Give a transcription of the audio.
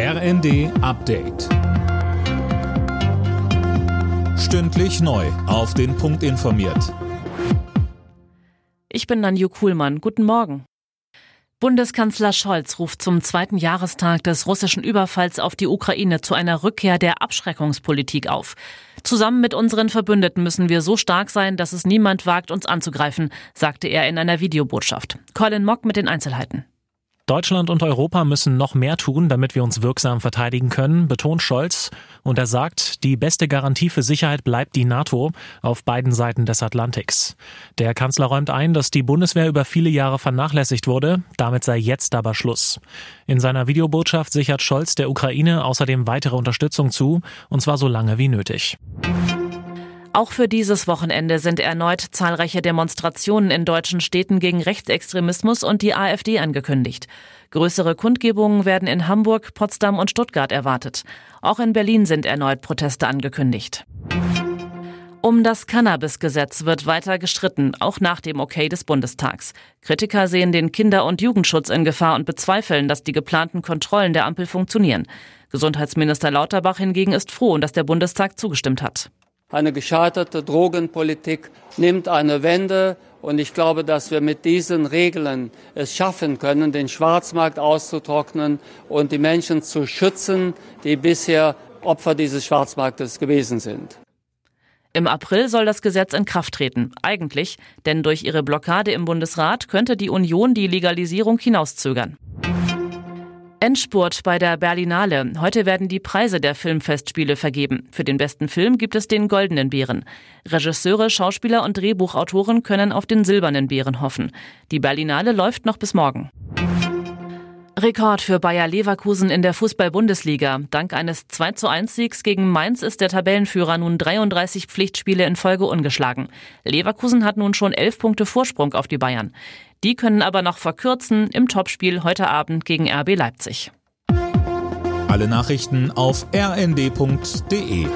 RND Update. Stündlich neu. Auf den Punkt informiert. Ich bin Nanju Kuhlmann. Guten Morgen. Bundeskanzler Scholz ruft zum zweiten Jahrestag des russischen Überfalls auf die Ukraine zu einer Rückkehr der Abschreckungspolitik auf. Zusammen mit unseren Verbündeten müssen wir so stark sein, dass es niemand wagt, uns anzugreifen, sagte er in einer Videobotschaft. Colin Mock mit den Einzelheiten. Deutschland und Europa müssen noch mehr tun, damit wir uns wirksam verteidigen können, betont Scholz. Und er sagt, die beste Garantie für Sicherheit bleibt die NATO auf beiden Seiten des Atlantiks. Der Kanzler räumt ein, dass die Bundeswehr über viele Jahre vernachlässigt wurde. Damit sei jetzt aber Schluss. In seiner Videobotschaft sichert Scholz der Ukraine außerdem weitere Unterstützung zu, und zwar so lange wie nötig. Auch für dieses Wochenende sind erneut zahlreiche Demonstrationen in deutschen Städten gegen Rechtsextremismus und die AfD angekündigt. Größere Kundgebungen werden in Hamburg, Potsdam und Stuttgart erwartet. Auch in Berlin sind erneut Proteste angekündigt. Um das Cannabis-Gesetz wird weiter gestritten, auch nach dem Okay des Bundestags. Kritiker sehen den Kinder- und Jugendschutz in Gefahr und bezweifeln, dass die geplanten Kontrollen der Ampel funktionieren. Gesundheitsminister Lauterbach hingegen ist froh, dass der Bundestag zugestimmt hat. Eine gescheiterte Drogenpolitik nimmt eine Wende. Und ich glaube, dass wir mit diesen Regeln es schaffen können, den Schwarzmarkt auszutrocknen und die Menschen zu schützen, die bisher Opfer dieses Schwarzmarktes gewesen sind. Im April soll das Gesetz in Kraft treten. Eigentlich, denn durch ihre Blockade im Bundesrat könnte die Union die Legalisierung hinauszögern. Endspurt bei der Berlinale. Heute werden die Preise der Filmfestspiele vergeben. Für den besten Film gibt es den Goldenen Bären. Regisseure, Schauspieler und Drehbuchautoren können auf den Silbernen Bären hoffen. Die Berlinale läuft noch bis morgen. Rekord für Bayer Leverkusen in der Fußball-Bundesliga. Dank eines 2 zu 1 Siegs gegen Mainz ist der Tabellenführer nun 33 Pflichtspiele in Folge ungeschlagen. Leverkusen hat nun schon 11 Punkte Vorsprung auf die Bayern. Die können aber noch verkürzen im Topspiel heute Abend gegen RB Leipzig. Alle Nachrichten auf rnd.de